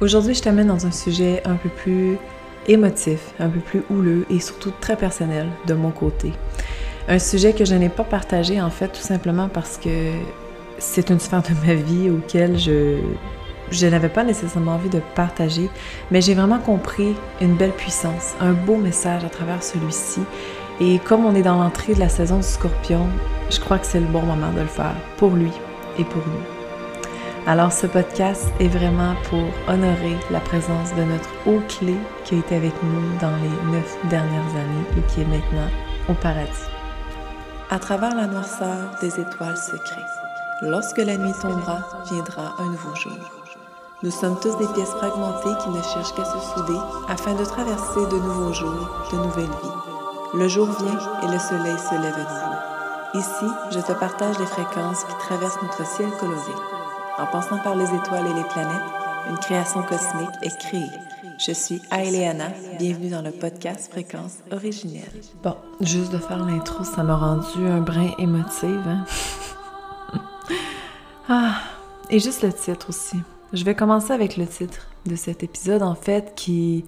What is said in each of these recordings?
Aujourd'hui, je t'amène dans un sujet un peu plus émotif, un peu plus houleux et surtout très personnel de mon côté. Un sujet que je n'ai pas partagé en fait tout simplement parce que c'est une sphère de ma vie auquel je, je n'avais pas nécessairement envie de partager, mais j'ai vraiment compris une belle puissance, un beau message à travers celui-ci. Et comme on est dans l'entrée de la saison du scorpion, je crois que c'est le bon moment de le faire pour lui et pour nous. Alors ce podcast est vraiment pour honorer la présence de notre haut clé qui a été avec nous dans les neuf dernières années et qui est maintenant au paradis. À travers la noirceur des étoiles secrètes, lorsque la nuit tombera, viendra un nouveau jour. Nous sommes tous des pièces fragmentées qui ne cherchent qu'à se souder afin de traverser de nouveaux jours, de nouvelles vies. Le jour vient et le soleil se lève à nouveau. Ici, je te partage les fréquences qui traversent notre ciel coloré en passant par les étoiles et les planètes, une création cosmique est créée. Je suis Aileana, bienvenue dans le podcast Fréquence originelle. Bon, juste de faire l'intro, ça m'a rendu un brin émotive. Hein? ah, et juste le titre aussi. Je vais commencer avec le titre de cet épisode, en fait, qui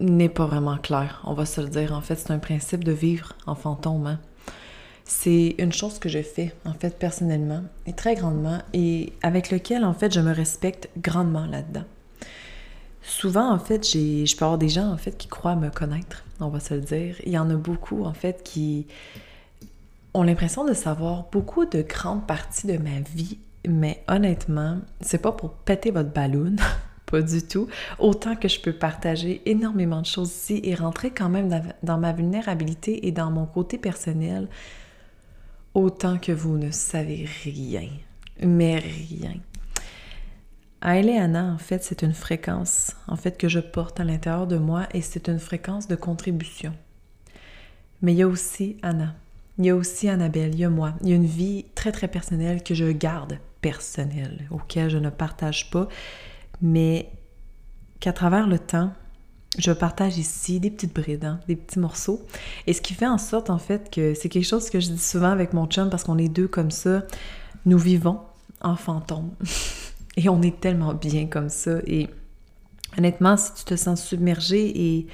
n'est pas vraiment clair, on va se le dire. En fait, c'est un principe de vivre en fantôme. Hein? C'est une chose que je fais, en fait, personnellement, et très grandement, et avec lequel, en fait, je me respecte grandement là-dedans. Souvent, en fait, je peux avoir des gens, en fait, qui croient me connaître, on va se le dire. Il y en a beaucoup, en fait, qui ont l'impression de savoir beaucoup de grandes parties de ma vie, mais honnêtement, c'est pas pour péter votre ballon, pas du tout. Autant que je peux partager énormément de choses ici et rentrer quand même dans ma vulnérabilité et dans mon côté personnel autant que vous ne savez rien, mais rien. Aileana, en fait, c'est une fréquence, en fait, que je porte à l'intérieur de moi et c'est une fréquence de contribution. Mais il y a aussi Anna, il y a aussi Annabelle, il y a moi. Il y a une vie très, très personnelle que je garde personnelle, auquel je ne partage pas, mais qu'à travers le temps, je partage ici des petites brides, hein, des petits morceaux. Et ce qui fait en sorte, en fait, que c'est quelque chose que je dis souvent avec mon chum parce qu'on est deux comme ça. Nous vivons en fantôme. et on est tellement bien comme ça. Et honnêtement, si tu te sens submergé et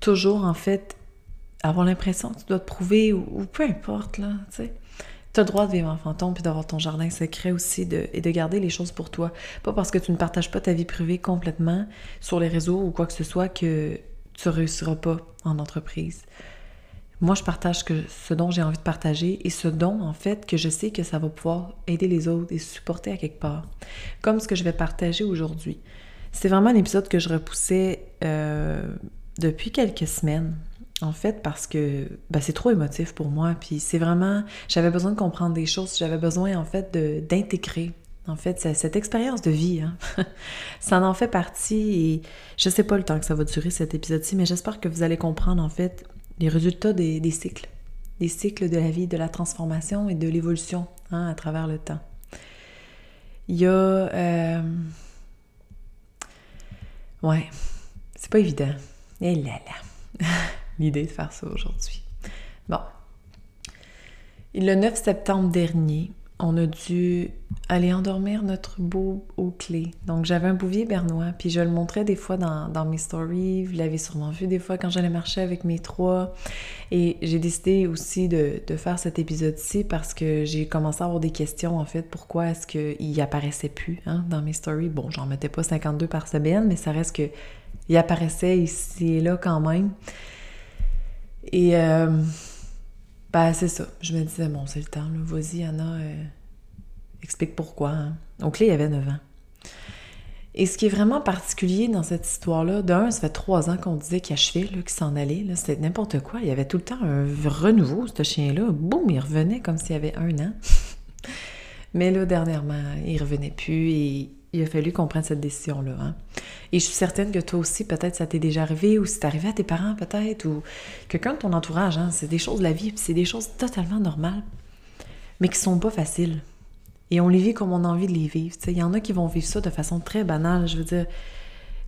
toujours, en fait, avoir l'impression que tu dois te prouver ou, ou peu importe, là, tu sais tu as le droit de vivre en fantôme puis d'avoir ton jardin secret aussi et de garder les choses pour toi. Pas parce que tu ne partages pas ta vie privée complètement sur les réseaux ou quoi que ce soit que tu réussiras pas en entreprise. Moi, je partage que ce dont j'ai envie de partager et ce dont, en fait, que je sais que ça va pouvoir aider les autres et supporter à quelque part. Comme ce que je vais partager aujourd'hui. C'est vraiment un épisode que je repoussais euh, depuis quelques semaines en fait, parce que ben, c'est trop émotif pour moi. Puis c'est vraiment, j'avais besoin de comprendre des choses. J'avais besoin, en fait, d'intégrer, en fait, cette expérience de vie. Hein. ça en fait partie. Et je sais pas le temps que ça va durer cet épisode-ci, mais j'espère que vous allez comprendre, en fait, les résultats des, cycles. Des cycles de la vie, de la transformation et de l'évolution hein, à travers le temps. Il y a. Euh... Ouais, c'est pas évident. Et là là. l'idée de faire ça aujourd'hui. Bon. le 9 septembre dernier, on a dû aller endormir notre beau au clé. Donc, j'avais un bouvier bernois, puis je le montrais des fois dans, mes stories. Vous l'avez sûrement vu des fois quand j'allais marcher avec mes trois. Et j'ai décidé aussi de, faire cet épisode-ci parce que j'ai commencé à avoir des questions, en fait. Pourquoi est-ce qu'il apparaissait plus hein, dans mes stories? Bon, j'en mettais pas 52 par semaine, mais ça reste que il apparaissait ici et là quand même. Et bah, c'est ça. Je me disais, bon, c'est le temps, vas-y, Anna, euh, explique pourquoi. Hein. Donc là, il y avait 9 ans. Et ce qui est vraiment particulier dans cette histoire-là, d'un, ça fait trois ans qu'on disait qu'il achevait, qu'il s'en allait, c'était n'importe quoi. Il y avait tout le temps un renouveau, ce chien-là. Boum, il revenait comme s'il y avait un an. Mais là, dernièrement, il revenait plus et il a fallu qu'on prenne cette décision-là. Hein. Et je suis certaine que toi aussi, peut-être ça t'est déjà arrivé, ou c'est arrivé à tes parents, peut-être, ou quelqu'un de ton entourage. Hein. C'est des choses de la vie, c'est des choses totalement normales, mais qui sont pas faciles. Et on les vit comme on a envie de les vivre. Il y en a qui vont vivre ça de façon très banale. Je veux dire,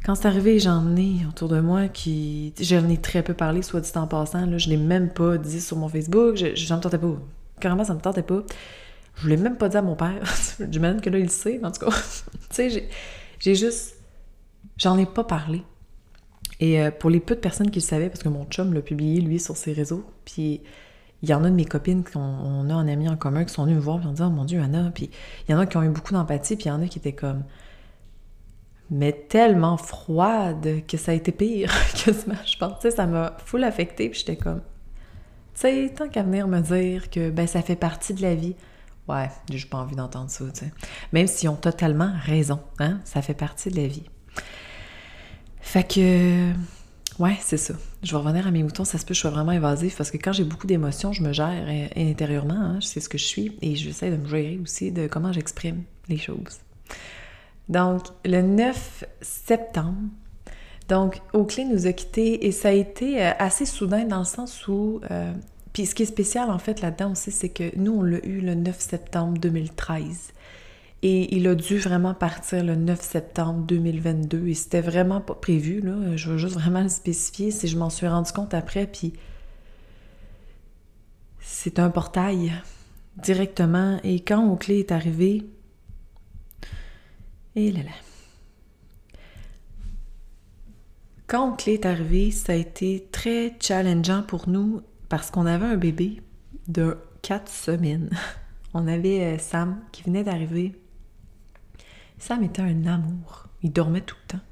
quand c'est arrivé, j'en ai autour de moi qui. J'en ai très peu parlé, soit dit en passant. Là, je l'ai même pas dit sur mon Facebook. Je, j'en me tentais pas. Carrément, ça me tentait pas. Je l'ai même pas dit à mon père. J'imagine que là, il le sait, en tout cas. tu sais, j'ai juste j'en ai pas parlé. Et euh, pour les peu de personnes qui le savaient, parce que mon chum l'a publié, lui, sur ses réseaux, puis il y en a de mes copines qu'on a un ami en commun qui sont venues me voir et ont dit Oh mon Dieu, Anna. Puis il y en a qui ont eu beaucoup d'empathie, puis il y en a qui étaient comme. Mais tellement froide que ça a été pire que Je pense, ça m'a full affecté, puis j'étais comme. Tu sais, tant qu'à venir me dire que ben ça fait partie de la vie. Ouais, j'ai pas envie d'entendre ça, tu sais. Même s'ils ont totalement raison, hein, ça fait partie de la vie. Fait que Ouais, c'est ça. Je vais revenir à mes moutons, ça se peut que je sois vraiment évasif parce que quand j'ai beaucoup d'émotions, je me gère intérieurement, hein, je sais ce que je suis et j'essaie de me gérer aussi de comment j'exprime les choses. Donc, le 9 septembre, donc Oakley nous a quittés et ça a été euh, assez soudain dans le sens où. Euh, puis ce qui est spécial en fait là-dedans aussi, c'est que nous, on l'a eu le 9 septembre 2013. Et il a dû vraiment partir le 9 septembre 2022 et c'était vraiment pas prévu. Je veux juste vraiment le spécifier si je m'en suis rendu compte après, puis c'est un portail directement. Et quand Oakley est arrivé, et là là. Quand Oakley est arrivé, ça a été très challengeant pour nous parce qu'on avait un bébé de 4 semaines. On avait euh, Sam qui venait d'arriver Sam était un amour. Il dormait tout le temps.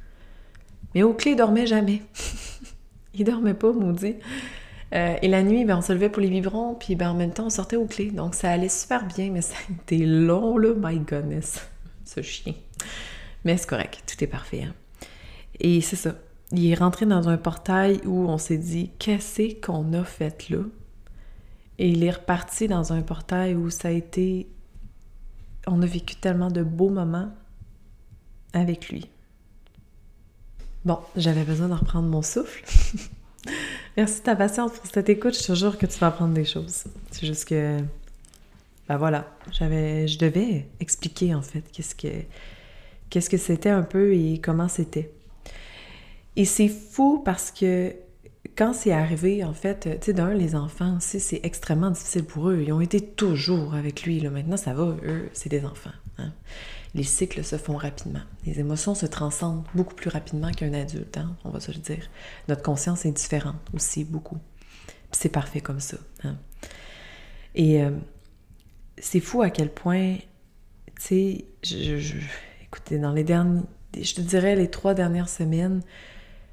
Mais Oakley, dormait jamais. il dormait pas, maudit. Euh, et la nuit, ben, on se levait pour les biberons, puis ben, en même temps, on sortait au clés. Donc, ça allait super bien, mais ça a été long, là. My goodness. Ce chien. Mais c'est correct. Tout est parfait. Hein. Et c'est ça. Il est rentré dans un portail où on s'est dit, qu'est-ce qu'on a fait là? Et il est reparti dans un portail où ça a été... On a vécu tellement de beaux moments avec lui. Bon, j'avais besoin de reprendre mon souffle. Merci de ta patience pour cette écoute. Je te jure que tu vas apprendre des choses. C'est juste que, ben voilà, j'avais, je devais expliquer en fait qu'est-ce que, qu'est-ce que c'était un peu et comment c'était. Et c'est fou parce que quand c'est arrivé, en fait, tu sais, d'un, les enfants aussi, c'est extrêmement difficile pour eux. Ils ont été toujours avec lui. Maintenant, ça va, eux, c'est des enfants. Hein les cycles se font rapidement. Les émotions se transcendent beaucoup plus rapidement qu'un adulte, hein, on va se le dire. Notre conscience est différente aussi, beaucoup. C'est parfait comme ça. Hein. Et euh, c'est fou à quel point, tu sais, je, écoutez, dans les derniers, je te dirais les trois dernières semaines,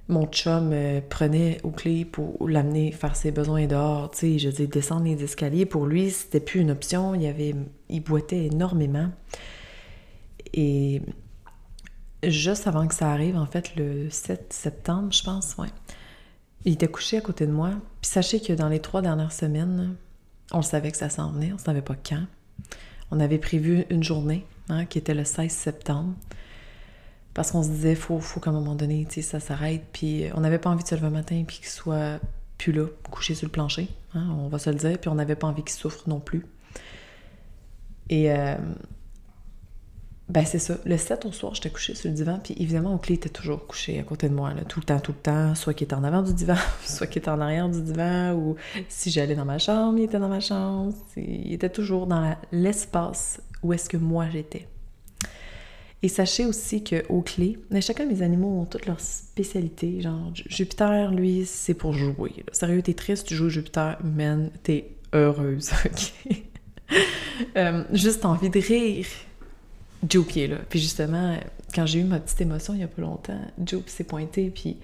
mon chum euh, prenait aux clés pour l'amener faire ses besoins dehors. Tu sais, je dis descendre les escaliers, pour lui, c'était plus une option. Il, avait, il boitait énormément. Et juste avant que ça arrive, en fait, le 7 septembre, je pense, ouais, il était couché à côté de moi. Puis sachez que dans les trois dernières semaines, on savait que ça s'en venait, on ne savait pas quand. On avait prévu une journée, hein, qui était le 16 septembre, parce qu'on se disait, faut, faut qu'à un moment donné, ça s'arrête. Puis on n'avait pas envie de se lever un matin puis qu'il soit plus là, couché sur le plancher, hein, on va se le dire. Puis on n'avait pas envie qu'il souffre non plus. Et euh, ben c'est ça. Le 7 au soir, j'étais couchée sur le divan, puis évidemment, Oakley était toujours couché à côté de moi, là, tout le temps, tout le temps, soit qu'il était en avant du divan, soit qu'il était en arrière du divan, ou si j'allais dans ma chambre, il était dans ma chambre. Il était toujours dans l'espace où est-ce que moi j'étais. Et sachez aussi que Oakley, mais chacun de mes animaux ont toutes leurs spécialités. Genre, Jupiter, lui, c'est pour jouer. Sérieux, t'es triste, tu joues Jupiter, man, t'es heureuse, ok? Euh, juste envie de rire Joe pied là. Puis justement, quand j'ai eu ma petite émotion il y a pas longtemps, Joe s'est pointé, puis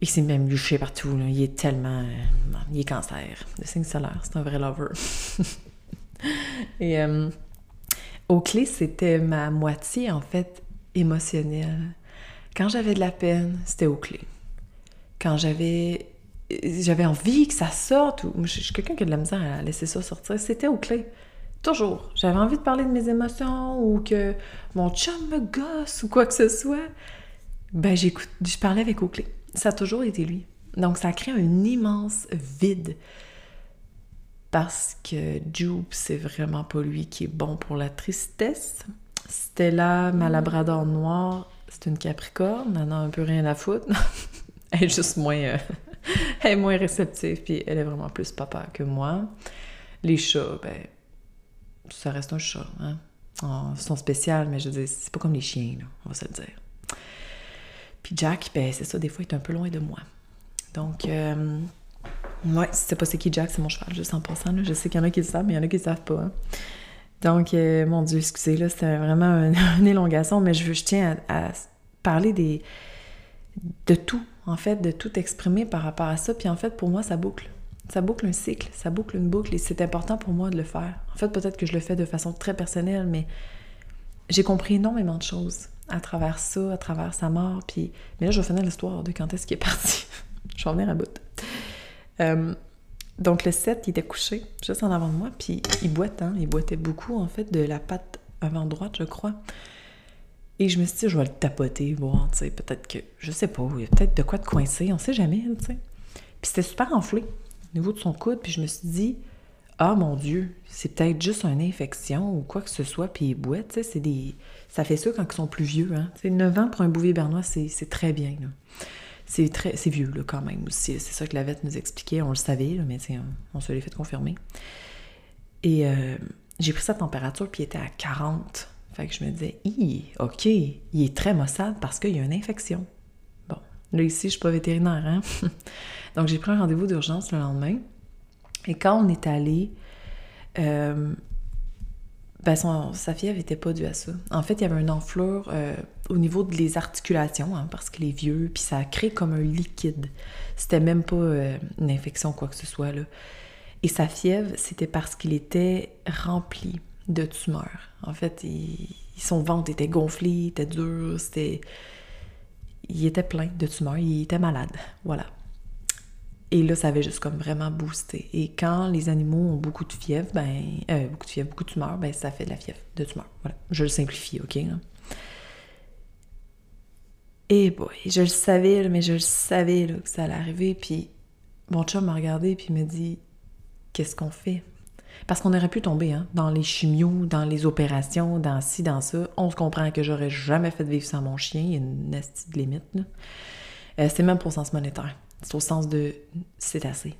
il s'est même luché partout. Il est tellement. Euh, il est cancer. Le signe solaire, c'est un vrai lover. Et euh, Oakley, c'était ma moitié, en fait, émotionnelle. Quand j'avais de la peine, c'était Oakley. Quand j'avais j'avais envie que ça sorte, ou je suis quelqu'un qui a de la misère à laisser ça sortir, c'était Oakley. Toujours. J'avais envie de parler de mes émotions ou que mon chum me gosse ou quoi que ce soit. Ben, j'écoute, je parlais avec Oakley. Ça a toujours été lui. Donc, ça crée un immense vide. Parce que Jupe, c'est vraiment pas lui qui est bon pour la tristesse. Stella, ma labrador noire, c'est une capricorne, elle n'a un peu rien à foutre. elle est juste moins, euh, elle est moins réceptive, puis elle est vraiment plus papa que moi. Les chats, ben, ça reste un chat. Hein? Oh, ils sont spéciaux, mais je veux dire, c'est pas comme les chiens, là, on va se le dire. Puis Jack, ben c'est ça, des fois, il est un peu loin de moi. Donc, euh, ouais, si tu sais pas c'est qui Jack, c'est mon cheval, juste en passant. Je sais qu'il y en a qui le savent, mais il y en a qui le savent pas. Hein. Donc, euh, mon Dieu, excusez, là, c'était vraiment une, élongation, mais je, je tiens à, parler des, de tout, en fait, de tout exprimer par rapport à ça. Puis en fait, pour moi, ça boucle. Ça boucle un cycle, ça boucle une boucle, et c'est important pour moi de le faire. En fait, peut-être que je le fais de façon très personnelle, mais j'ai compris énormément de choses à travers ça, à travers sa mort. Puis, mais là, je vais finir l'histoire de quand est-ce qu'il est parti. je vais revenir à bout. Euh, donc le 7, il était couché juste en avant de moi, puis il boitait, hein? il boitait beaucoup en fait de la patte avant droite, je crois. Et je me suis dit, je vais le tapoter, voir, tu sais, peut-être que, je sais pas, il y a peut-être de quoi de coincer, on sait jamais, tu sais. Puis c'était super enflé niveau de son coude, puis je me suis dit, ah mon Dieu, c'est peut-être juste une infection ou quoi que ce soit, puis il boite, tu sais, des... Ça fait ça quand ils sont plus vieux, hein. Tu sais, 9 ans pour un bouvier bernois, c'est très bien, là c'est très vieux là, quand même aussi. C'est ça que la vette nous expliquait, on le savait, mais on, se l'est fait confirmer. Et euh, j'ai pris sa température, puis il était à 40. Fait que je me disais, ok, il est très maussade parce qu'il y a une infection. Bon, là ici, je suis pas vétérinaire, hein? Donc j'ai pris un rendez-vous d'urgence le lendemain. Et quand on est allé, euh, ben sa fièvre n'était pas due à ça. En fait, il y avait une enflure euh, au niveau des articulations, hein, parce qu'il est vieux, puis ça a créé comme un liquide. C'était même pas euh, une infection, quoi que ce soit. Là. Et sa fièvre, c'était parce qu'il était rempli de tumeurs. En fait, son ventre était gonflé, était dur, c'était... Il était plein de tumeurs, il était malade. Voilà. Et là, ça avait juste comme vraiment boosté. Et quand les animaux ont beaucoup de fièvre, ben, euh, beaucoup de fièvre, beaucoup de ben, ça fait de la fièvre, de tumeur. Voilà. Je le simplifie, OK? Et boy, je le savais, mais je le savais que ça allait arriver. Puis mon chum m'a regardé puis m'a dit Qu'est-ce qu'on fait Parce qu'on aurait pu tomber hein, dans les chimios, dans les opérations, dans ci, dans ça. On se comprend que j'aurais jamais fait vivre sans mon chien. Il y a une nasty de limite. Euh, c'est même pour sens monétaire. C'est au sens de c'est assez.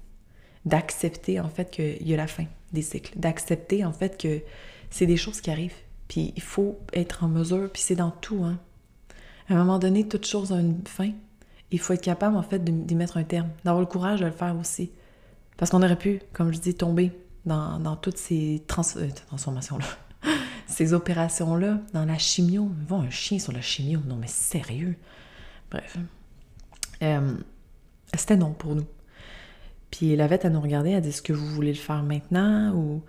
D'accepter en fait qu'il y a la fin des cycles. D'accepter en fait que c'est des choses qui arrivent. Puis il faut être en mesure, puis c'est dans tout, hein. À un moment donné, toute chose a une fin. Il faut être capable en fait d'y mettre un terme, d'avoir le courage de le faire aussi. Parce qu'on aurait pu, comme je dis, tomber dans, toutes ces euh, transformations-là, ces opérations-là, dans la chimio. Ils vont un chien sur la chimio. Non, mais sérieux. Bref. Euh, c'était non pour nous. Puis la vette, elle nous regardait, elle dit Est-ce que vous voulez le faire maintenant ou?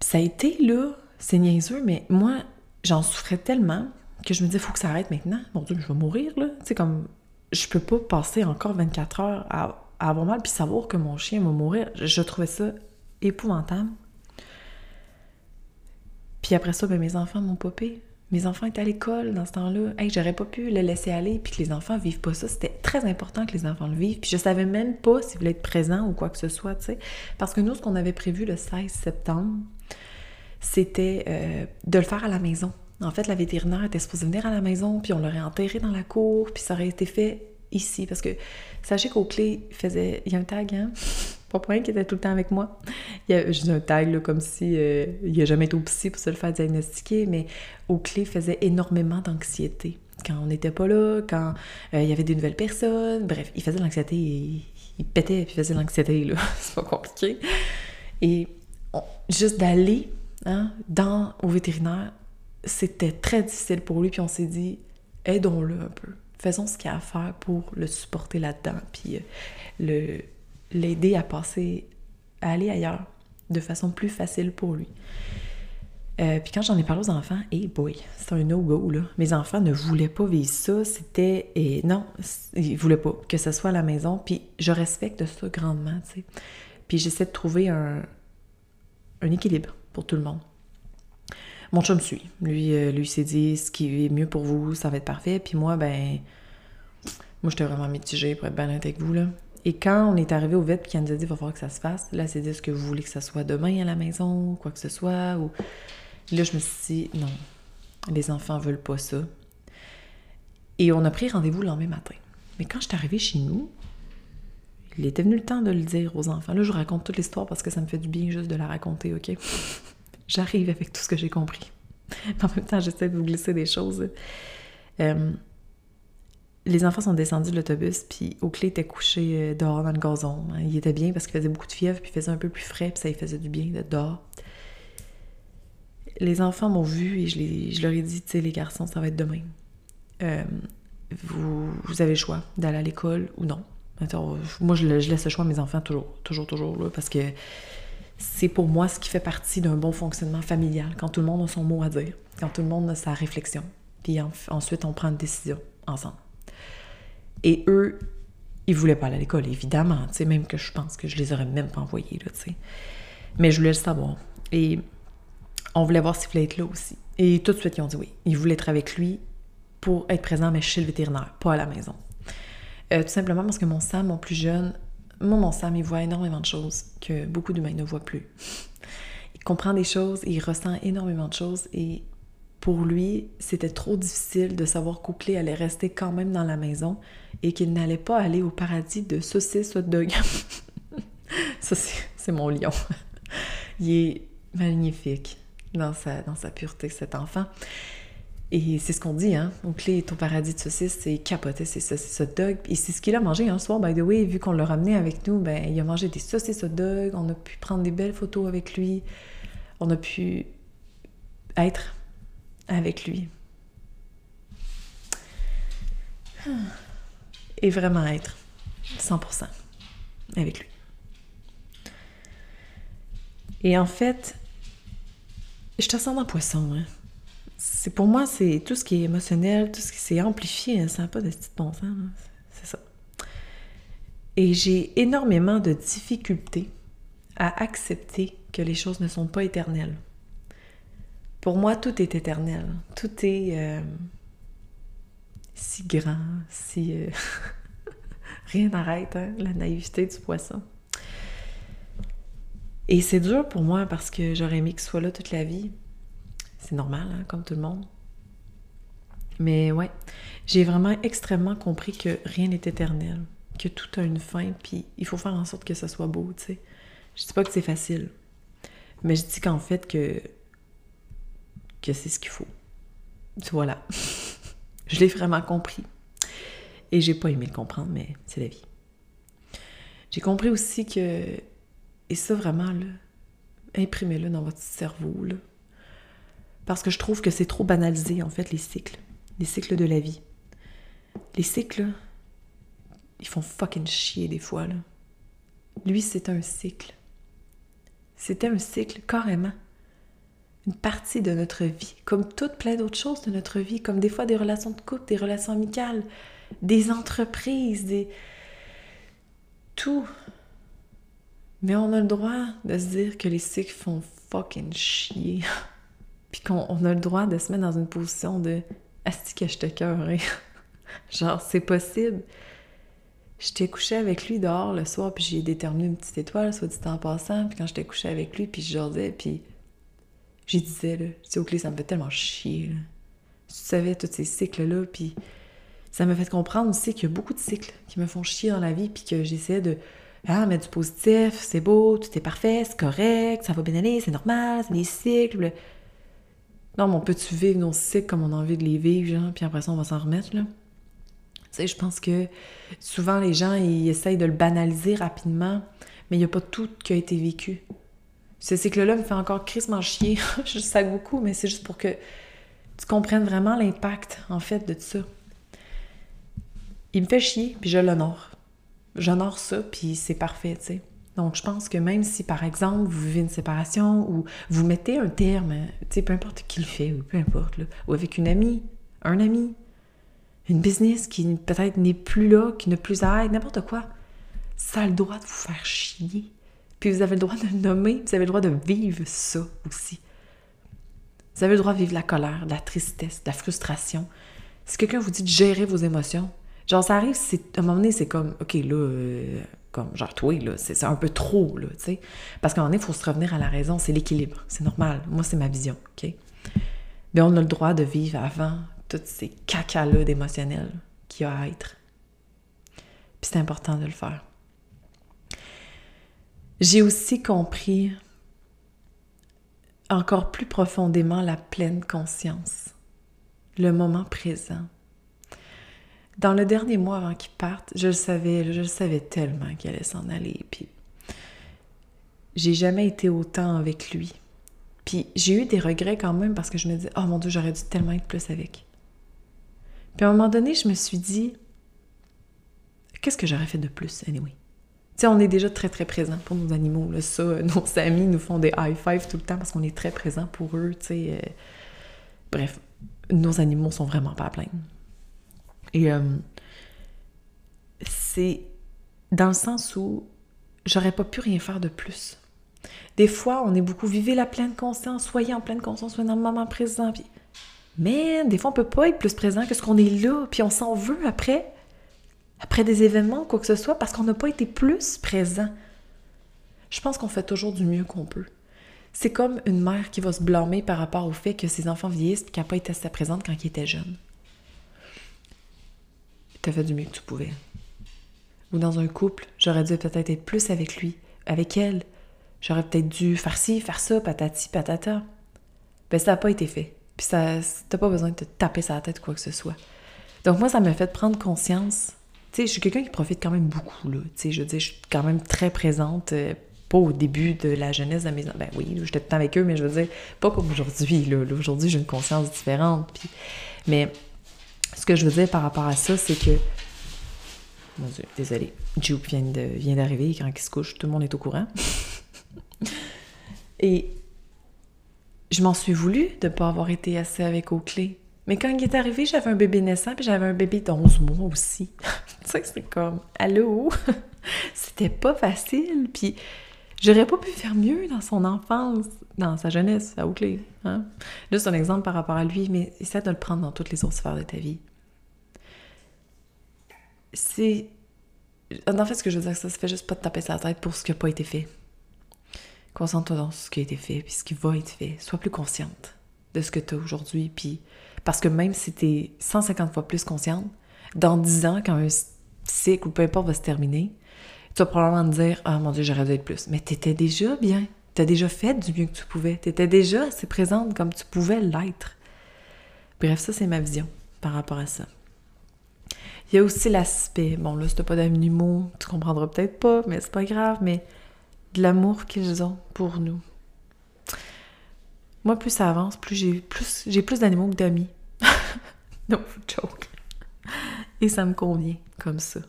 ça a été là, c'est niaiseux, mais moi, j'en souffrais tellement que je me disais Faut que ça arrête maintenant. Mon Dieu, je vais mourir, là. Tu comme. Je peux pas passer encore 24 heures à, avoir mal puis savoir que mon chien va mourir. Je, trouvais ça épouvantable. Puis après ça, ben, mes enfants m'ont popé. Mes enfants étaient à l'école dans ce temps-là. Hey, j'aurais pas pu le laisser aller puis que les enfants vivent pas ça. C'était très important que les enfants le vivent. Puis je savais même pas s'ils voulaient être présents ou quoi que ce soit, tu sais. Parce que nous, ce qu'on avait prévu le 16 septembre, c'était euh, de le faire à la maison. En fait, la vétérinaire était supposée venir à la maison, puis on l'aurait enterré dans la cour, puis ça aurait été fait ici. Parce que sachez qu'au clé, faisait. Il y a un tag, hein? Pas pour rien qui était tout le temps avec moi. Il y dis un tag là, comme si euh, il a jamais été au psy pour se le faire diagnostiquer, mais au clé faisait énormément d'anxiété. Quand on n'était pas là, quand euh, il y avait des nouvelles personnes, bref, il faisait de l'anxiété, il, il, pétait puis il faisait de l'anxiété, là. C'est pas compliqué. Et juste d'aller hein, dans, au vétérinaire, c'était très difficile pour lui, puis on s'est dit, aidons-le un peu. Faisons ce qu'il y a à faire pour le supporter là-dedans, puis euh, le l'aider à passer, à aller ailleurs de façon plus facile pour lui. Euh, puis quand j'en ai parlé aux enfants, et boy, c'est un no-go, là. Mes enfants ne voulaient pas vivre ça, c'était... Et non, ils voulaient pas que ce soit à la maison, puis je respecte ça grandement, tu sais. Puis j'essaie de trouver un, un équilibre pour tout le monde. Mon chum suit. Lui, euh, lui s'est dit, ce qui est mieux pour vous, ça va être parfait. Puis moi, ben... Moi, j'étais vraiment mitigée, pour être bien avec vous, là. Et quand on est arrivé au vet puis qu'elle nous a dit, il va falloir que ça se fasse, là, c'est dit, est-ce que vous voulez que ça soit demain à la maison, ou quoi que ce soit, ou... Là, je me suis dit, non, les enfants veulent pas ça. Et on a pris rendez-vous le lendemain matin. Mais quand je suis arrivée chez nous, il était venu le temps de le dire aux enfants. Là, je raconte toute l'histoire parce que ça me fait du bien juste de la raconter, OK? J'arrive avec tout ce que j'ai compris. en même temps, j'essaie de vous glisser des choses. Euh, les enfants sont descendus de l'autobus, puis Oakley était couché euh, dehors dans le gazon. Il était bien parce qu'il faisait beaucoup de fièvre, puis il faisait un peu plus frais, puis ça lui faisait du bien d'être dehors. Les enfants m'ont vu et je, leur ai dit, tu sais, les garçons, ça va être demain. Euh, vous, avez le choix d'aller à l'école ou non. moi, je, laisse le choix à mes enfants toujours, toujours, toujours, là, parce que c'est pour moi ce qui fait partie d'un bon fonctionnement familial, quand tout le monde a son mot à dire, quand tout le monde a sa réflexion, puis ensuite on prend une décision ensemble. Et eux, ils voulaient pas aller à l'école, évidemment, tu sais, même que je pense que je les aurais même pas envoyés, là, tu sais. Mais je voulais le savoir. Et on voulait voir s'il voulait être là aussi. Et tout de suite, ils ont dit oui. Ils voulaient être avec lui pour être présent, mais chez le vétérinaire, pas à la maison. Euh, tout simplement parce que mon Sam, mon plus jeune, moi, mon Sam, il voit énormément de choses que beaucoup d'humains ne voient plus. Il comprend des choses, il ressent énormément de choses et pour lui, c'était trop difficile de savoir qu'Oakley allait rester quand même dans la maison et qu'il n'allait pas aller au paradis de saucisses hot dog. Ça, c'est mon lion. Il est magnifique dans sa, dans sa pureté, cet enfant. Et c'est ce qu'on dit, hein. Oakley est au paradis de saucisses, c'est capoté, c'est saucisses hot dog. Et c'est ce qu'il a mangé un soir, by the way, vu qu'on l'a ramené avec nous, ben, il a mangé des saucisses hot dog, on a pu prendre des belles photos avec lui, on a pu être avec lui. Et vraiment être 100% avec lui. Et en fait, je te sens dans poisson. Hein. C'est pour moi, c'est tout ce qui est émotionnel, tout ce qui s'est amplifié, hein, ça n'a pas de petit bon sens. C'est ça. Et j'ai énormément de difficultés à accepter que les choses ne sont pas éternelles. Pour moi, tout est éternel. Tout est euh, si grand, si... Euh, rien n'arrête, hein, la naïveté du poisson. Et c'est dur pour moi parce que j'aurais aimé qu'il soit là toute la vie. C'est normal, hein, comme tout le monde. Mais ouais, j'ai vraiment extrêmement compris que rien n'est éternel, que tout a une fin, puis il faut faire en sorte que ça soit beau, tu sais. Je dis pas que c'est facile, mais je dis qu'en fait que que c'est ce qu'il faut. Voilà. je l'ai vraiment compris. Et j'ai pas aimé le comprendre, mais c'est la vie. J'ai compris aussi que, et ça vraiment, là, imprimez-le dans votre cerveau, là, parce que je trouve que c'est trop banalisé, en fait, les cycles, les cycles de la vie. Les cycles, ils font fucking chier des fois, là. Lui, c'est un cycle. C'était un cycle, carrément partie de notre vie, comme toutes plein d'autres choses de notre vie, comme des fois des relations de couple, des relations amicales, des entreprises, des... tout. Mais on a le droit de se dire que les cycles font fucking chier. Puis qu'on a le droit de se mettre dans une position de Asti que je te Genre, c'est possible. J'étais couché avec lui dehors le soir, puis j'ai déterminé une petite étoile, soit dit en passant. Puis quand j'étais couché avec lui, puis je jasais, puis j'y disais, là, je dis, ça me fait tellement chier. Tu savais tous ces cycles-là, puis ça m'a fait comprendre aussi qu'il y a beaucoup de cycles qui me font chier dans la vie, puis que j'essaie de ah, mettre du positif, c'est beau, tout est parfait, c'est correct, ça va bien aller, c'est normal, c'est des cycles. Non, mais on peut-tu vivre nos cycles comme on a envie de les vivre, genre, puis après ça, on va s'en remettre, là? Tu sais, je pense que souvent, les gens, ils essayent de le banaliser rapidement, mais il n'y a pas tout qui a été vécu. Ce cycle-là me fait encore crissement chier. je sais beaucoup, mais c'est juste pour que tu comprennes vraiment l'impact, en fait, de tout ça. Il me fait chier, puis je l'honore. J'honore ça, puis c'est parfait, tu sais. Donc, je pense que même si, par exemple, vous vivez une séparation ou vous mettez un terme, tu sais, peu importe qui le fait, ou peu importe, ou avec une amie, un ami, une business qui peut-être n'est plus là, qui n'a plus à être, n'importe quoi, ça a le droit de vous faire chier. Puis vous avez le droit de nommer, vous avez le droit de vivre ça aussi. Vous avez le droit de vivre la colère, la tristesse, la frustration. Si quelqu'un vous dit de gérer vos émotions, genre ça arrive, à un moment donné, c'est comme, OK, là, euh, comme, genre, toi, là, c'est, un peu trop, là, tu sais. Parce qu'à un moment donné, il faut se revenir à la raison, c'est l'équilibre, c'est normal. Moi, c'est ma vision, OK? Mais on a le droit de vivre avant tous ces cacas-là d'émotionnel qu'il y a à être. Puis c'est important de le faire. J'ai aussi compris encore plus profondément la pleine conscience, le moment présent. Dans le dernier mois avant qu'il parte, je le savais, je le savais tellement qu'il allait s'en aller. Puis j'ai jamais été autant avec lui. Puis j'ai eu des regrets quand même parce que je me disais, oh mon Dieu, j'aurais dû tellement être plus avec. Puis à un moment donné, je me suis dit, qu'est-ce que j'aurais fait de plus, anyway? On est déjà très, très présent pour nos animaux. Ça, nos amis nous font des high five tout le temps parce qu'on est très présent pour eux. Euh. Bref, nos animaux sont vraiment pas à plaindre. Et euh, c'est dans le sens où j'aurais pas pu rien faire de plus. Des fois, on est beaucoup vivez la pleine conscience, soyez en pleine conscience, soyez dans le moment présent. Mais des fois, on peut pas être plus présent que ce qu'on est là, puis on s'en veut après, après des événements, quoi que ce soit, parce qu'on n'a pas été plus présent. Je pense qu'on fait toujours du mieux qu'on peut. C'est comme une mère qui va se blâmer par rapport au fait que ses enfants vieillissent et qu'elle n'a pas été assez présente quand ils étaient jeunes. Tu as fait du mieux que tu pouvais. Ou dans un couple, j'aurais dû peut-être être plus avec lui, avec elle, J'aurais peut-être dû faire ci, faire ça, patati, patata. Ben, ça n'a pas été fait. Puis ça, t'as pas besoin de te taper sa tête ou quoi que ce soit. Donc moi, ça m'a fait prendre conscience. Tu sais, je suis quelqu'un qui profite quand même beaucoup, là. Tu sais, je veux dire, je suis quand même très présente. Euh, pas au début de la jeunesse de mes Ben oui, j'étais tout le temps avec eux, mais je veux dire, pas comme aujourd'hui, là. Aujourd'hui, j'ai une conscience différente. Mais ce que je veux dire par rapport à ça, c'est que... Mon Dieu, désolé. Jupe vient d'arriver, quand il se couche, tout le monde est au courant. Et je m'en suis voulu de ne pas avoir été assez avec Oakley. Mais quand il est arrivé, j'avais un bébé naissant, puis j'avais un bébé d'11 mois aussi. tu sais, c'est comme, allô? C'était pas facile, puis j'aurais pas pu faire mieux dans son enfance, dans sa jeunesse, à Oakley. Hein? Là, c'est un exemple par rapport à lui, mais essaie de le prendre dans toutes les autres sphères de ta vie. C'est... En fait, ce que je veux dire, ça se fait juste pas de taper sa tête pour ce qui n'a pas été fait. Concentre-toi dans ce qui a été fait, puis ce qui va être fait. Sois plus consciente de ce que tu as aujourd'hui, puis parce que même si tu es 150 fois plus consciente, dans 10 ans, quand un cycle ou peu importe va se terminer, tu vas probablement te dire Ah mon Dieu, j'aurais dû être plus. Mais tu étais déjà bien. Tu as déjà fait du mieux que tu pouvais. Tu étais déjà assez présente comme tu pouvais l'être. Bref, ça, c'est ma vision par rapport à ça. Il y a aussi l'aspect, bon là, si t'as pas d'animaux, tu comprendras peut-être pas, mais c'est pas grave, mais de l'amour qu'ils ont pour nous. Moi, plus ça avance, plus j'ai plus, j'ai plus d'animaux que d'amis. no joke. Et ça me convient comme ça.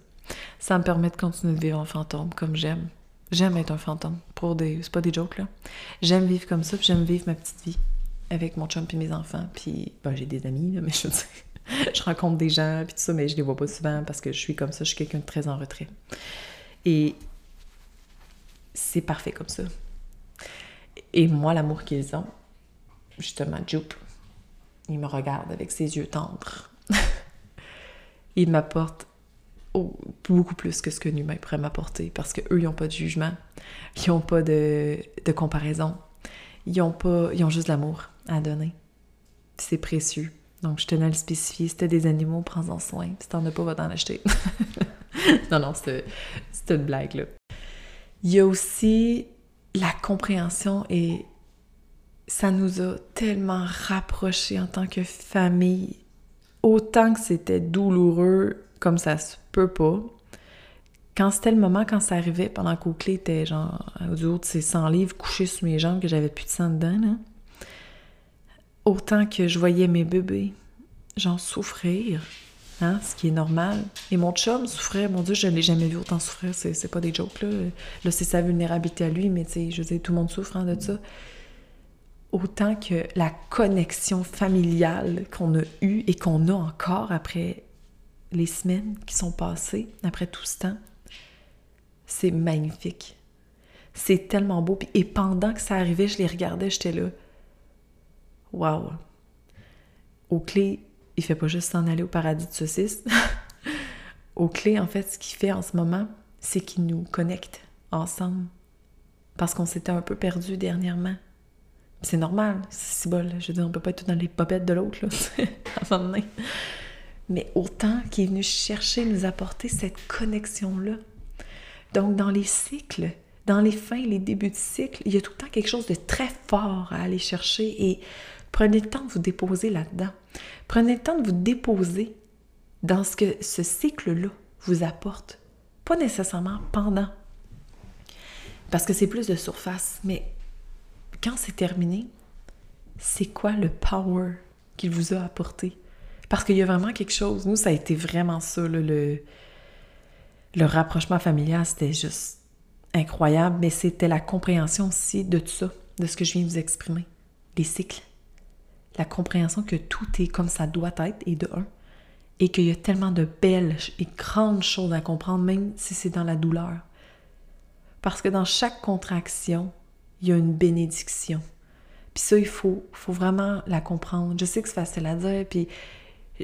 Ça me permet de continuer de vivre en fantôme comme j'aime. J'aime être un fantôme. Pour des. C'est pas des jokes là. J'aime vivre comme ça, puis j'aime vivre ma petite vie avec mon chum et mes enfants. Puis ben, j'ai des amis, là, mais je dire, je rencontre des gens puis tout ça, mais je les vois pas souvent parce que je suis comme ça, je suis quelqu'un de très en retrait. Et c'est parfait comme ça. Et moi, l'amour qu'ils ont, justement, Jupe, il me regarde avec ses yeux tendres. il m'apporte beaucoup plus que ce qu'un humain pourrait m'apporter parce qu'eux, ils n'ont pas de jugement, ils n'ont pas de, comparaison, ils ont, pas, ils ont juste l'amour à donner. C'est précieux. Donc, je tenais à le spécifier. Si des animaux, prends-en soin. Si t'en as pas, va t'en acheter. non, non, c'est une blague, là. Il y a aussi la compréhension et ça nous a tellement rapprochés en tant que famille. Autant que c'était douloureux, comme ça se peut pas. Quand c'était le moment, quand ça arrivait, pendant qu'Oakley était genre du haut de ses 100 livres couché sur mes jambes, que j'avais plus de sang dedans, là, autant que je voyais mes bébés, j'en souffrir, Hein, ce qui est normal. Et mon chum souffrait, mon Dieu, je ne l'ai jamais vu autant souffrir, c'est pas des jokes, là. Là, c'est sa vulnérabilité à lui, mais tu sais, je veux tout le monde souffre hein, de ça. Autant que la connexion familiale qu'on a eue et qu'on a encore après les semaines qui sont passées, après tout ce temps, c'est magnifique. C'est tellement beau. Et pendant que ça arrivait, je les regardais, j'étais là. Waouh! Au clé, il fait pas juste s'en aller au paradis de saucisses. Au clé, en fait, ce qu'il fait en ce moment, c'est qu'il nous connecte ensemble. Parce qu'on s'était un peu perdu dernièrement. C'est normal, c'est bol. Je veux dire, on peut pas être dans les popettes de l'autre, là, à un Mais autant qu'il est venu chercher, nous apporter cette connexion-là. Donc, dans les cycles, dans les fins, les débuts de cycle, il y a tout le temps quelque chose de très fort à aller chercher et Prenez le temps de vous déposer là-dedans. Prenez le temps de vous déposer dans ce que ce cycle-là vous apporte, pas nécessairement pendant. Parce que c'est plus de surface, mais quand c'est terminé, c'est quoi le power qu'il vous a apporté? Parce qu'il y a vraiment quelque chose. Nous, ça a été vraiment ça, le, le rapprochement familial, c'était juste incroyable, mais c'était la compréhension aussi de tout ça, de ce que je viens de vous exprimer, les cycles. La compréhension que tout est comme ça doit être, et de un, et qu'il y a tellement de belles et grandes choses à comprendre, même si c'est dans la douleur. Parce que dans chaque contraction, il y a une bénédiction. Puis ça, il faut, faut vraiment la comprendre. Je sais que c'est facile à dire, puis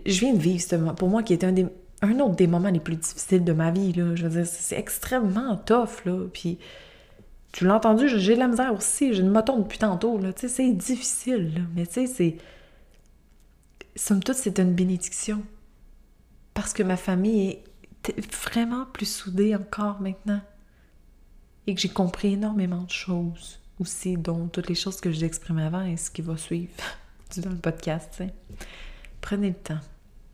je viens de vivre ce pour moi, qui était un, des, autre des moments les plus difficiles de ma vie, là. Je veux dire, c'est extrêmement tough, là. Puis, tu l'as entendu, j'ai de la misère aussi. J'ai une moto depuis tantôt, là. Tu sais, c'est difficile. Mais tu sais, c'est... Somme toute, c'est une bénédiction. Parce que ma famille est vraiment plus soudée encore maintenant. Et que j'ai compris énormément de choses aussi, dont toutes les choses que je exprimé avant et ce qui va suivre dans le podcast. Prenez le temps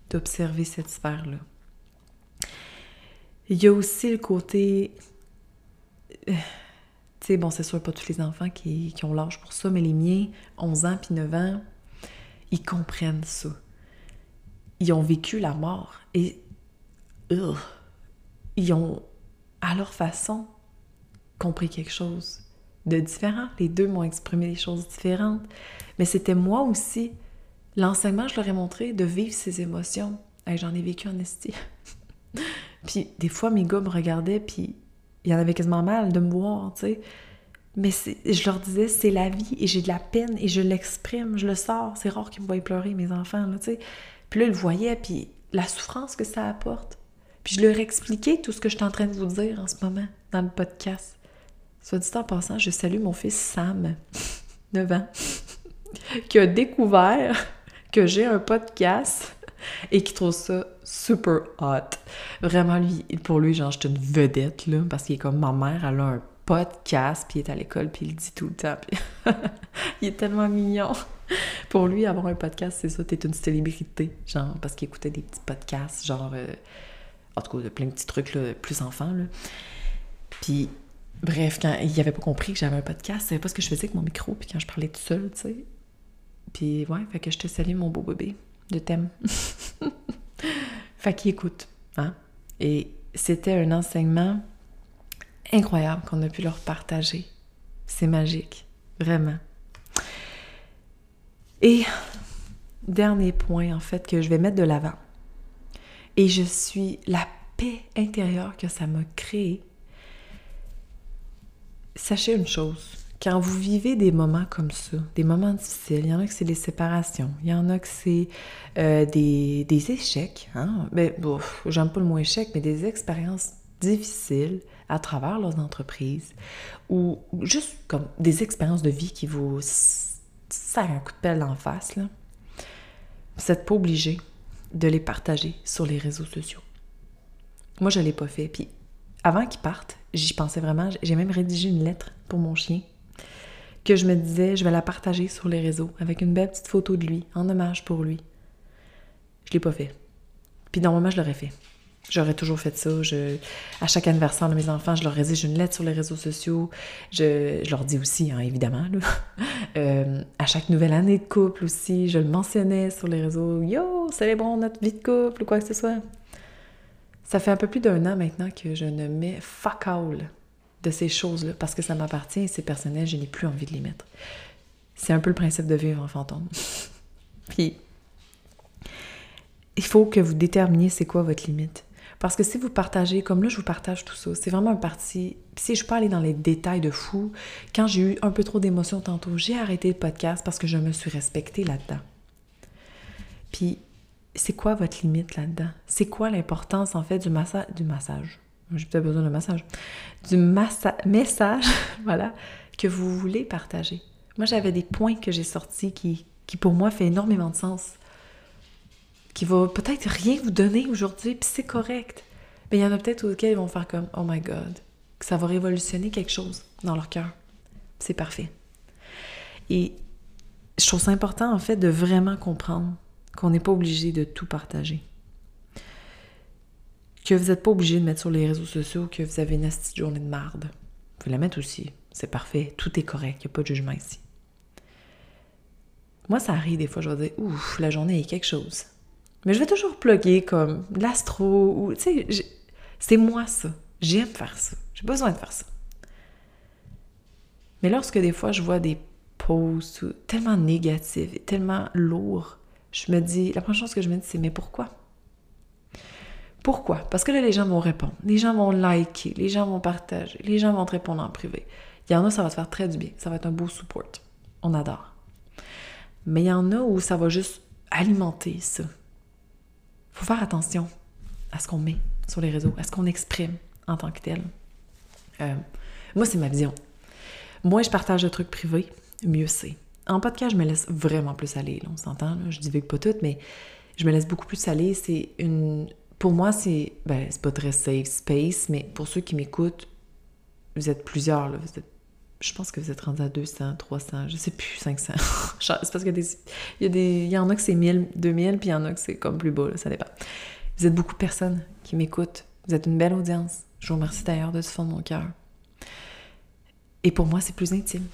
d'observer cette sphère-là. Il y a aussi le côté. Euh, tu sais, bon, c'est sûr, pas tous les enfants qui, ont l'âge pour ça, mais les miens, 11 ans puis 9 ans, ils comprennent ça. Ils ont vécu la mort et. ils ont, à leur façon, compris quelque chose de différent. Les deux m'ont exprimé des choses différentes. Mais c'était moi aussi L'enseignement, je leur ai montré de vivre ces émotions. J'en ai vécu en esti. puis des fois, mes gars me regardaient, puis il y en avait quasiment mal de me voir, tu sais. Mais je leur disais, c'est la vie, et j'ai de la peine, et je l'exprime, je le sors. C'est rare qu'ils me voient pleurer, mes enfants, là, tu sais. Puis là, ils le voyaient, puis la souffrance que ça apporte. Puis je leur expliquais tout ce que je suis en train de vous dire en ce moment, dans le podcast. Soit dit en passant, je salue mon fils Sam, 9 ans, qui a découvert que j'ai un podcast et qui trouve ça super hot. Vraiment, lui, pour lui, genre, je suis une vedette, là, parce qu'il est comme ma mère, elle a un podcast, puis il est à l'école, puis il dit tout le temps, puis il est tellement mignon. Pour lui, avoir un podcast, c'est ça, t'es une célébrité, genre, parce qu'il écoutait des petits podcasts, genre, euh, en tout cas, plein de petits trucs, là, plus enfants, là. Puis, bref, quand il avait pas compris que j'avais un podcast, il savait pas ce que je faisais avec mon micro, puis quand je parlais tout seul, tu sais, puis ouais, fait que je te salue mon beau bébé de thème. fait qu'il écoute, hein? Et c'était un enseignement incroyable qu'on a pu leur partager. C'est magique, vraiment. Et dernier point, en fait, que je vais mettre de l'avant. Et je suis la paix intérieure que ça m'a créée. Sachez une chose, quand vous vivez des moments comme ça, des moments difficiles, il y en a que c'est des séparations, il y en a que c'est euh, des, échecs, hein? Ben, j'aime pas le mot échec, mais des expériences difficiles à travers leurs entreprises ou juste comme des expériences de vie qui vous serrent un coup de pelle en face, là. Vous n'êtes pas obligé de les partager sur les réseaux sociaux. Moi, je ne l'ai pas fait. Puis, avant qu'ils partent, j'y pensais vraiment. J'ai même rédigé une lettre pour mon chien que je me disais, je vais la partager sur les réseaux avec une belle petite photo de lui, en hommage pour lui. Je l'ai pas fait. Puis normalement, je l'aurais fait. J'aurais toujours fait ça. Je, à chaque anniversaire de mes enfants, je leur rédige une lettre sur les réseaux sociaux. Je, leur dis aussi, hein, évidemment. Euh, à chaque nouvelle année de couple aussi, je le mentionnais sur les réseaux. Yo, célébrons notre vie de couple ou quoi que ce soit. Ça fait un peu plus d'un an maintenant que je ne mets fuck all de ces choses-là parce que ça m'appartient et c'est personnel, je n'ai plus envie de les mettre. C'est un peu le principe de vivre en fantôme. Puis, il faut que vous déterminiez c'est quoi votre limite. Parce que si vous partagez, comme là, je vous partage tout ça, c'est vraiment un parti. Si je peux aller dans les détails de fou, quand j'ai eu un peu trop d'émotions tantôt, j'ai arrêté le podcast parce que je me suis respectée là-dedans. Puis, c'est quoi votre limite là-dedans? C'est quoi l'importance, en fait, du, du massage? j'ai peut-être besoin d'un massage, du message, voilà, que vous voulez partager. Moi, j'avais des points que j'ai sortis qui, qui, pour moi, fait énormément de sens, qui va peut-être rien vous donner aujourd'hui, puis c'est correct. Mais il y en a peut-être auxquels ils vont faire comme « Oh my God », que ça va révolutionner quelque chose dans leur cœur. C'est parfait. Et je trouve ça important, en fait, de vraiment comprendre qu'on n'est pas obligé de tout partager. que vous n'êtes pas obligé de mettre sur les réseaux sociaux que vous avez une petite journée de marde. Vous la mettre aussi. C'est parfait. Tout est correct. Il n'y a pas de jugement ici. Moi, ça arrive des fois, je vais dire, ouf, la journée est quelque chose. Mais je vais toujours plugger comme l'astro ou, c'est moi ça. J'aime faire ça. J'ai besoin de faire ça. Mais lorsque des fois je vois des posts tellement négatifs et tellement lourds, je me dis, la première chose que je me dis, c'est mais pourquoi? Pourquoi? Parce que là, les gens vont répondre, les gens vont liker, les gens vont partager, les gens vont te répondre en privé. Il y en a, ça va te faire très du bien, ça va être un beau support. On adore. Mais il y en a où ça va juste alimenter ça. Faut faire attention à ce qu'on met sur les réseaux, à ce qu'on exprime en tant que tel. Euh, moi, c'est ma vision. Moi, je partage de trucs privés, mieux c'est. En podcast, je me laisse vraiment plus aller, on s'entend, je divague pas tout, mais je me laisse beaucoup plus aller. C'est une. Pour moi, c'est. Ben, c'est pas très safe space, mais pour ceux qui m'écoutent, vous êtes plusieurs, là. je pense que vous êtes rendus à 200, 300, je sais plus, 500. c'est parce qu'il y, il y, a des, il y en a que c'est 1000, 2000, puis il y en a que c'est comme plus bas, là, ça dépend. Vous êtes beaucoup de personnes qui m'écoutent. Vous êtes une belle audience. Je vous remercie d'ailleurs de ce fond de mon cœur. Et pour moi, c'est plus intime.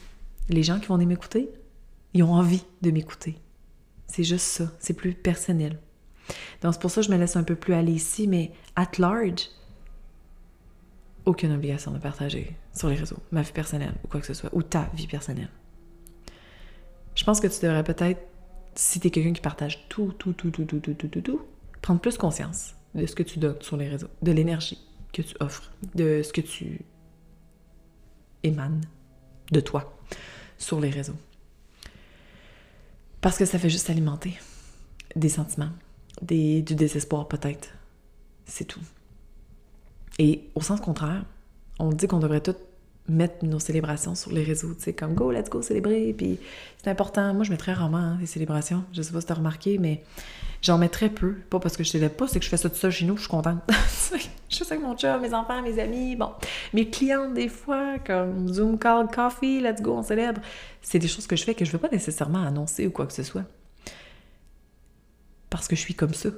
Les gens qui vont m'écouter, ils ont envie de m'écouter. C'est juste ça, c'est plus personnel. Donc c'est pour ça que je me laisse un peu plus aller ici, mais at large, aucune obligation de partager sur les réseaux ma vie personnelle ou quoi que ce soit, ou ta vie personnelle. Je pense que tu devrais peut-être, si tu es quelqu'un qui partage tout, tout, tout, tout, tout, tout, tout, tout, tout, prendre plus conscience de ce que tu donnes sur les réseaux, de l'énergie que tu offres, de ce que tu émane de toi sur les réseaux. Parce que ça fait juste alimenter des sentiments, des, du désespoir peut-être. C'est tout. Et au sens contraire, on dit qu'on devrait tout mettre nos célébrations sur les réseaux, tu sais, comme go, let's go célébrer, puis c'est important. Moi, je mettrais rarement hein, célébrations, je sais pas si tu as remarqué, mais j'en mets très peu. Pas parce que je célèbre pas, c'est que je fais ça tout seul chez nous, je suis contente. je fais ça avec mon chat, mes enfants, mes amis, bon, mes clientes des fois, comme Zoom Call Coffee, let's go, on célèbre. C'est des choses que je fais que je veux pas nécessairement annoncer ou quoi que ce soit. Parce que je suis comme ça.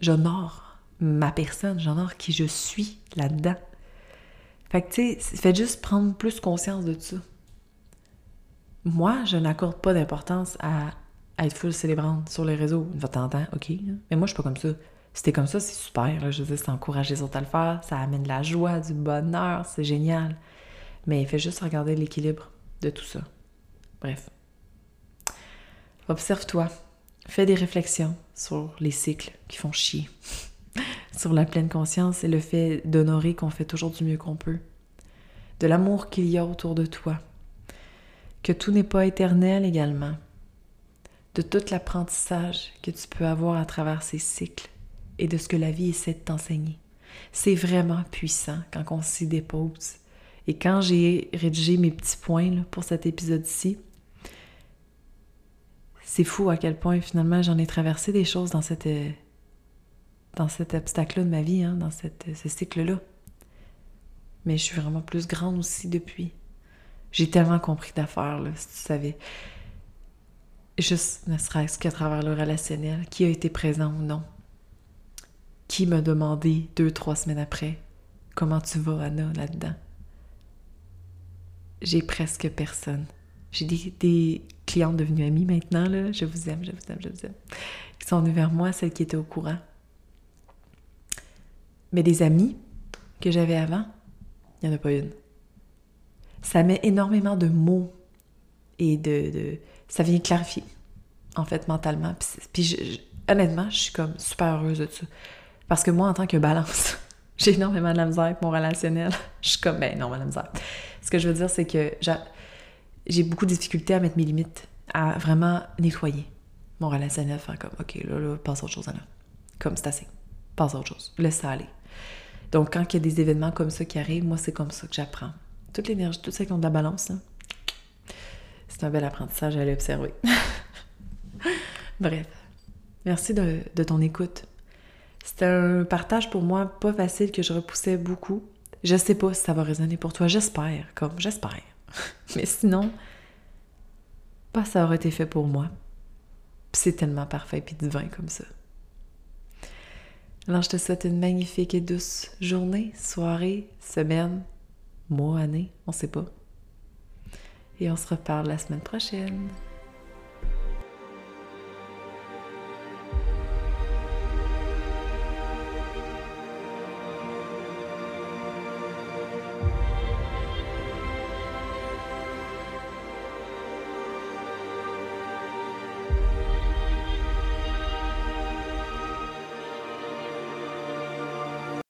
J'honore ma personne, j'honore qui je suis là-dedans. Fait que, tu sais, faites juste prendre plus conscience de ça. Moi, je n'accorde pas d'importance à, être full célébrante sur les réseaux. Une fois temps, OK. Mais moi, je suis pas comme ça. Si t'es comme ça, c'est super. Je veux dire, ça encourage les autres à le faire. Ça amène de la joie, du bonheur. C'est génial. Mais fais juste regarder l'équilibre de tout ça. Bref. Observe-toi. Fais des réflexions sur les cycles qui font chier sur la pleine conscience et le fait d'honorer qu'on fait toujours du mieux qu'on peut, de l'amour qu'il y a autour de toi, que tout n'est pas éternel également, de tout l'apprentissage que tu peux avoir à travers ces cycles et de ce que la vie essaie de t'enseigner. C'est vraiment puissant quand on s'y dépose. Et quand j'ai rédigé mes petits points pour cet épisode-ci, c'est fou à quel point finalement j'en ai traversé des choses dans cette dans cet obstacle-là de ma vie, hein, dans ce cycle-là. Mais je suis vraiment plus grande aussi depuis. J'ai tellement compris d'affaires, là, si tu savais. Juste ne serait-ce qu'à travers le relationnel, qui a été présent ou non. Qui m'a demandé deux, trois semaines après comment tu vas, Anna, là-dedans? J'ai presque personne. J'ai des, des clientes devenues amies maintenant, là. Je vous aime, je vous aime, je vous aime. Qui sont venues vers moi, celles qui étaient au courant. Mais des amis que j'avais avant, il n'y en a pas une. Ça met énormément de mots et de, ça vient clarifier, en fait, mentalement. Puis, honnêtement, je suis comme super heureuse de ça. Parce que moi, en tant que balance, j'ai énormément de la misère avec mon relationnel. je suis comme, ben non, la misère. Ce que je veux dire, c'est que j'ai beaucoup de difficultés à mettre mes limites, à vraiment nettoyer mon relationnel, faire comme, OK, là, là, passe à autre chose, là. Comme c'est assez. Autre chose. Laisse ça aller. Donc, quand il y a des événements comme ça qui arrivent, moi, c'est comme ça que j'apprends. Toute l'énergie, tout ça qui ont de la balance, c'est un bel apprentissage à aller observer. Bref, merci de, ton écoute. C'était un partage pour moi pas facile que je repoussais beaucoup. Je sais pas si ça va résonner pour toi, j'espère, comme j'espère. Mais sinon, pas ça aurait été fait pour moi. c'est tellement parfait et divin comme ça. Alors, je te souhaite une magnifique et douce journée, soirée, semaine, mois, année, on sait pas. Et on se reparle la semaine prochaine.